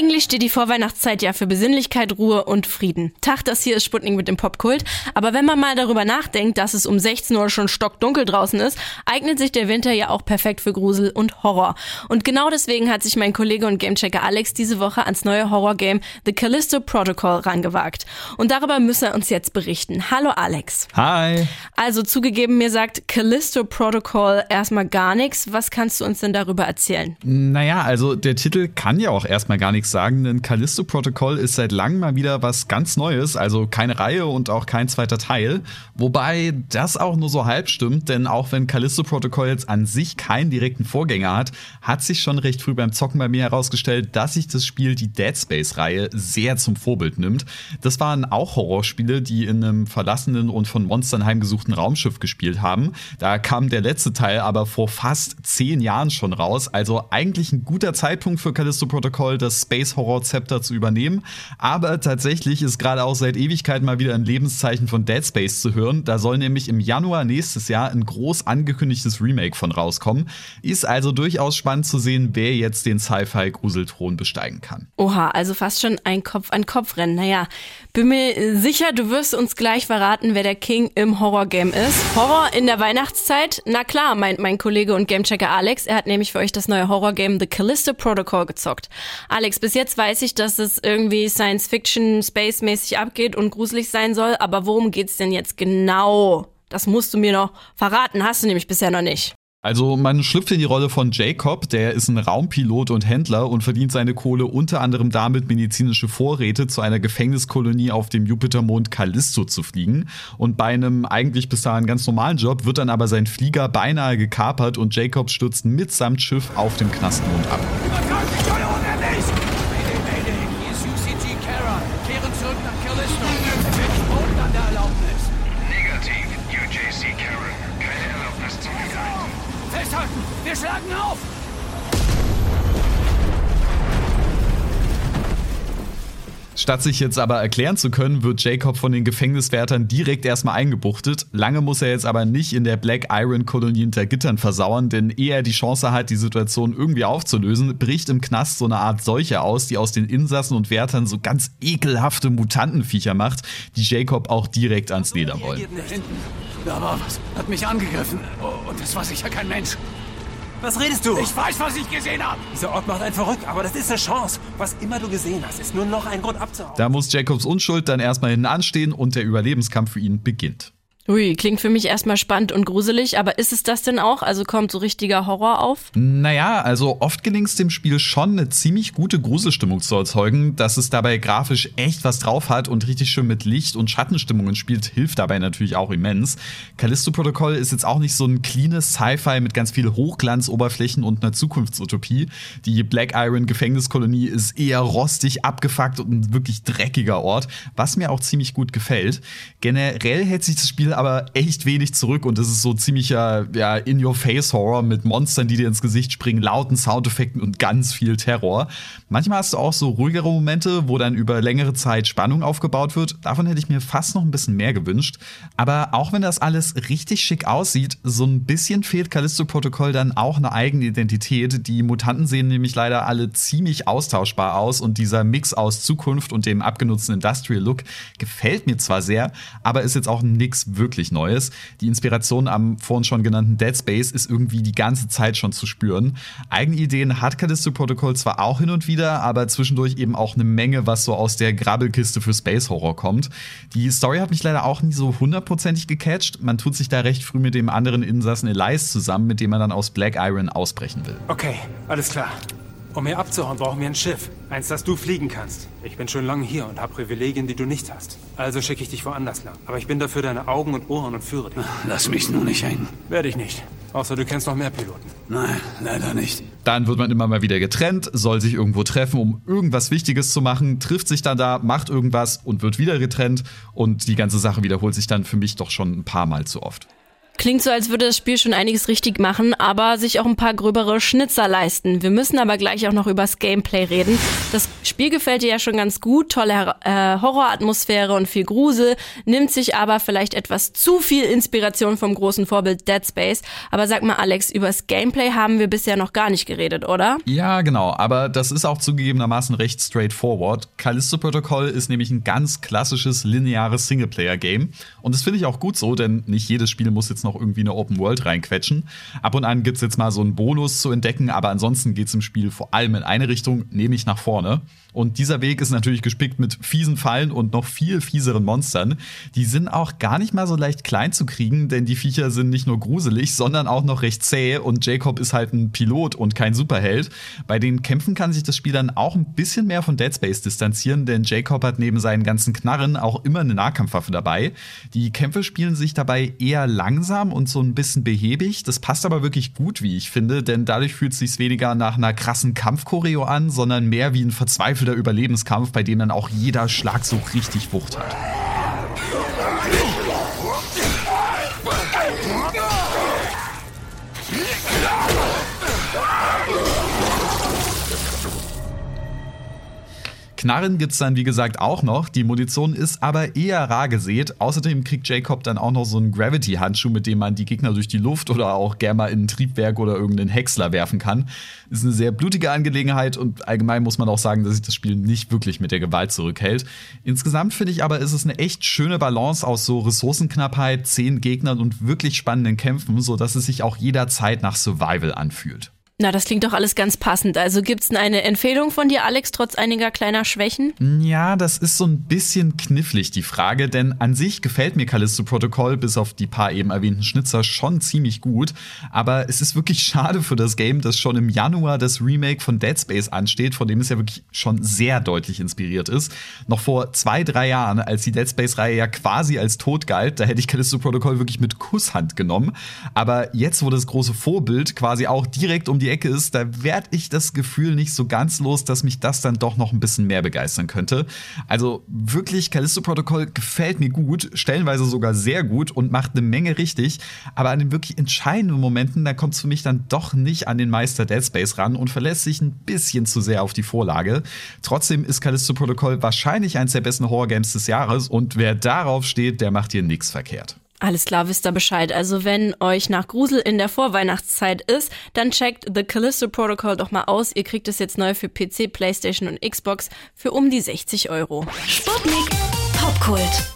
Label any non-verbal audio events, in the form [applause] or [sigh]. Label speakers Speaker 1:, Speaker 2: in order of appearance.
Speaker 1: Eigentlich steht die Vorweihnachtszeit ja für Besinnlichkeit, Ruhe und Frieden. Tag, das hier ist Sputnik mit dem Popkult. Aber wenn man mal darüber nachdenkt, dass es um 16 Uhr schon stockdunkel draußen ist, eignet sich der Winter ja auch perfekt für Grusel und Horror. Und genau deswegen hat sich mein Kollege und Gamechecker Alex diese Woche ans neue Horrorgame The Callisto Protocol rangewagt. Und darüber müssen er uns jetzt berichten. Hallo Alex.
Speaker 2: Hi.
Speaker 1: Also zugegeben, mir sagt Callisto Protocol erstmal gar nichts. Was kannst du uns denn darüber erzählen?
Speaker 2: Naja, also der Titel kann ja auch erstmal gar nichts sagen, denn Callisto Protocol ist seit langem mal wieder was ganz Neues, also keine Reihe und auch kein zweiter Teil. Wobei das auch nur so halb stimmt, denn auch wenn Callisto Protocol jetzt an sich keinen direkten Vorgänger hat, hat sich schon recht früh beim Zocken bei mir herausgestellt, dass sich das Spiel die Dead Space-Reihe sehr zum Vorbild nimmt. Das waren auch Horrorspiele, die in einem verlassenen und von Monstern heimgesuchten Raumschiff gespielt haben. Da kam der letzte Teil aber vor fast zehn Jahren schon raus, also eigentlich ein guter Zeitpunkt für Callisto Protocol, das Space Horror Zepter zu übernehmen. Aber tatsächlich ist gerade auch seit Ewigkeit mal wieder ein Lebenszeichen von Dead Space zu hören. Da soll nämlich im Januar nächstes Jahr ein groß angekündigtes Remake von rauskommen. Ist also durchaus spannend zu sehen, wer jetzt den Sci-Fi-Gruselthron besteigen kann.
Speaker 1: Oha, also fast schon ein Kopf-an-Kopf-Rennen. Naja, bin mir sicher, du wirst uns gleich verraten, wer der King im Horror-Game ist. Horror in der Weihnachtszeit? Na klar, meint mein Kollege und Gamechecker Alex. Er hat nämlich für euch das neue Horror-Game The Callisto Protocol gezockt. Alex, bis jetzt weiß ich, dass es irgendwie Science-Fiction, Space-mäßig abgeht und gruselig sein soll, aber worum geht's denn jetzt genau? Das musst du mir noch verraten, hast du nämlich bisher noch nicht.
Speaker 2: Also man schlüpft in die Rolle von Jacob, der ist ein Raumpilot und Händler und verdient seine Kohle unter anderem damit, medizinische Vorräte zu einer Gefängniskolonie auf dem Jupitermond Callisto zu fliegen. Und bei einem eigentlich bis dahin ganz normalen Job wird dann aber sein Flieger beinahe gekapert und Jacob stürzt mitsamt Schiff auf dem Knastmond ab.
Speaker 3: Wir schlagen auf!
Speaker 2: Statt sich jetzt aber erklären zu können, wird Jacob von den Gefängniswärtern direkt erstmal eingebuchtet. Lange muss er jetzt aber nicht in der Black Iron Kolonie hinter Gittern versauern, denn ehe er die Chance hat, die Situation irgendwie aufzulösen, bricht im Knast so eine Art Seuche aus, die aus den Insassen und Wärtern so ganz ekelhafte Mutantenviecher macht, die Jacob auch direkt ans Leder wollen.
Speaker 3: Da war was, hat mich angegriffen und das war sicher kein Mensch.
Speaker 4: Was redest du?
Speaker 3: Ich weiß, was ich gesehen habe.
Speaker 4: Dieser Ort macht einen verrückt, aber das ist eine Chance. Was immer du gesehen hast, ist nur noch ein Grund abzuhauen.
Speaker 2: Da muss Jacobs Unschuld dann erstmal hinten anstehen und der Überlebenskampf für ihn beginnt.
Speaker 1: Ui, klingt für mich erstmal spannend und gruselig, aber ist es das denn auch? Also kommt so richtiger Horror auf?
Speaker 2: Naja, also oft gelingt es dem Spiel schon, eine ziemlich gute Gruselstimmung zu erzeugen. Dass es dabei grafisch echt was drauf hat und richtig schön mit Licht- und Schattenstimmungen spielt, hilft dabei natürlich auch immens. Callisto Protocol ist jetzt auch nicht so ein cleanes Sci-Fi mit ganz viel Hochglanzoberflächen und einer Zukunftsutopie. Die Black Iron Gefängniskolonie ist eher rostig, abgefuckt und ein wirklich dreckiger Ort, was mir auch ziemlich gut gefällt. Generell hält sich das Spiel aber echt wenig zurück und es ist so ziemlicher ja, In-Your-Face-Horror mit Monstern, die dir ins Gesicht springen, lauten Soundeffekten und ganz viel Terror. Manchmal hast du auch so ruhigere Momente, wo dann über längere Zeit Spannung aufgebaut wird. Davon hätte ich mir fast noch ein bisschen mehr gewünscht. Aber auch wenn das alles richtig schick aussieht, so ein bisschen fehlt Callisto Protokoll dann auch eine eigene Identität. Die Mutanten sehen nämlich leider alle ziemlich austauschbar aus und dieser Mix aus Zukunft und dem abgenutzten Industrial Look gefällt mir zwar sehr, aber ist jetzt auch nix wirklich Neues. Die Inspiration am vorhin schon genannten Dead Space ist irgendwie die ganze Zeit schon zu spüren. Eigene Ideen hat Callisto Protocol zwar auch hin und wieder, aber zwischendurch eben auch eine Menge, was so aus der Grabbelkiste für Space Horror kommt. Die Story hat mich leider auch nie so hundertprozentig gecatcht. Man tut sich da recht früh mit dem anderen Insassen Elias zusammen, mit dem man dann aus Black Iron ausbrechen will.
Speaker 4: Okay, alles klar. Um hier abzuhauen, brauchen wir ein Schiff. Eins, das du fliegen kannst. Ich bin schon lange hier und habe Privilegien, die du nicht hast. Also schicke ich dich woanders lang. Aber ich bin dafür deine Augen und Ohren und führe dich.
Speaker 3: Lass mich nur nicht hängen.
Speaker 4: Werde ich nicht. Außer du kennst noch mehr Piloten.
Speaker 3: Nein, leider nicht.
Speaker 2: Dann wird man immer mal wieder getrennt, soll sich irgendwo treffen, um irgendwas Wichtiges zu machen, trifft sich dann da, macht irgendwas und wird wieder getrennt. Und die ganze Sache wiederholt sich dann für mich doch schon ein paar Mal zu oft.
Speaker 1: Klingt so, als würde das Spiel schon einiges richtig machen, aber sich auch ein paar gröbere Schnitzer leisten. Wir müssen aber gleich auch noch übers Gameplay reden. Das Spiel gefällt dir ja schon ganz gut, tolle äh, Horroratmosphäre und viel Grusel, nimmt sich aber vielleicht etwas zu viel Inspiration vom großen Vorbild Dead Space. Aber sag mal, Alex, übers Gameplay haben wir bisher noch gar nicht geredet, oder?
Speaker 2: Ja, genau, aber das ist auch zugegebenermaßen recht straightforward. Callisto Protocol ist nämlich ein ganz klassisches lineares Singleplayer-Game. Und das finde ich auch gut so, denn nicht jedes Spiel muss jetzt noch noch irgendwie eine Open World reinquetschen. Ab und an gibt es jetzt mal so einen Bonus zu entdecken, aber ansonsten geht es im Spiel vor allem in eine Richtung, nämlich nach vorne. Und dieser Weg ist natürlich gespickt mit fiesen Fallen und noch viel fieseren Monstern. Die sind auch gar nicht mal so leicht klein zu kriegen, denn die Viecher sind nicht nur gruselig, sondern auch noch recht zäh und Jacob ist halt ein Pilot und kein Superheld. Bei den Kämpfen kann sich das Spiel dann auch ein bisschen mehr von Dead Space distanzieren, denn Jacob hat neben seinen ganzen Knarren auch immer eine Nahkampfwaffe dabei. Die Kämpfe spielen sich dabei eher langsam und so ein bisschen behäbig. Das passt aber wirklich gut, wie ich finde, denn dadurch fühlt es sich weniger nach einer krassen Kampfchoreo an, sondern mehr wie ein verzweifelter Überlebenskampf, bei dem dann auch jeder Schlag so richtig Wucht hat. Knarren gibt's dann, wie gesagt, auch noch. Die Munition ist aber eher rar gesät. Außerdem kriegt Jacob dann auch noch so einen Gravity-Handschuh, mit dem man die Gegner durch die Luft oder auch gerne mal in ein Triebwerk oder irgendeinen Häcksler werfen kann. Ist eine sehr blutige Angelegenheit und allgemein muss man auch sagen, dass sich das Spiel nicht wirklich mit der Gewalt zurückhält. Insgesamt finde ich aber, ist es eine echt schöne Balance aus so Ressourcenknappheit, zehn Gegnern und wirklich spannenden Kämpfen, sodass es sich auch jederzeit nach Survival anfühlt.
Speaker 1: Na, das klingt doch alles ganz passend. Also gibt's eine Empfehlung von dir, Alex, trotz einiger kleiner Schwächen?
Speaker 2: Ja, das ist so ein bisschen knifflig, die Frage, denn an sich gefällt mir Callisto Protocol bis auf die paar eben erwähnten Schnitzer schon ziemlich gut. Aber es ist wirklich [laughs] schade für das Game, dass schon im Januar das Remake von Dead Space ansteht, von dem es ja wirklich schon sehr deutlich inspiriert ist. Noch vor zwei, drei Jahren, als die Dead Space-Reihe ja quasi als tot galt, da hätte ich Callisto Protocol wirklich mit Kusshand genommen. Aber jetzt, wo das große Vorbild quasi auch direkt um die Ecke ist, da werde ich das Gefühl nicht so ganz los, dass mich das dann doch noch ein bisschen mehr begeistern könnte. Also wirklich, Callisto Protocol gefällt mir gut, stellenweise sogar sehr gut und macht eine Menge richtig. Aber an den wirklich entscheidenden Momenten, da kommt es für mich dann doch nicht an den Meister Dead Space ran und verlässt sich ein bisschen zu sehr auf die Vorlage. Trotzdem ist Callisto Protocol wahrscheinlich eins der besten Horror-Games des Jahres und wer darauf steht, der macht hier nichts verkehrt.
Speaker 1: Alles klar, wisst ihr Bescheid. Also wenn euch nach Grusel in der Vorweihnachtszeit ist, dann checkt The Callisto Protocol doch mal aus. Ihr kriegt es jetzt neu für PC, Playstation und Xbox für um die 60 Euro.
Speaker 5: Sputnik Popkult.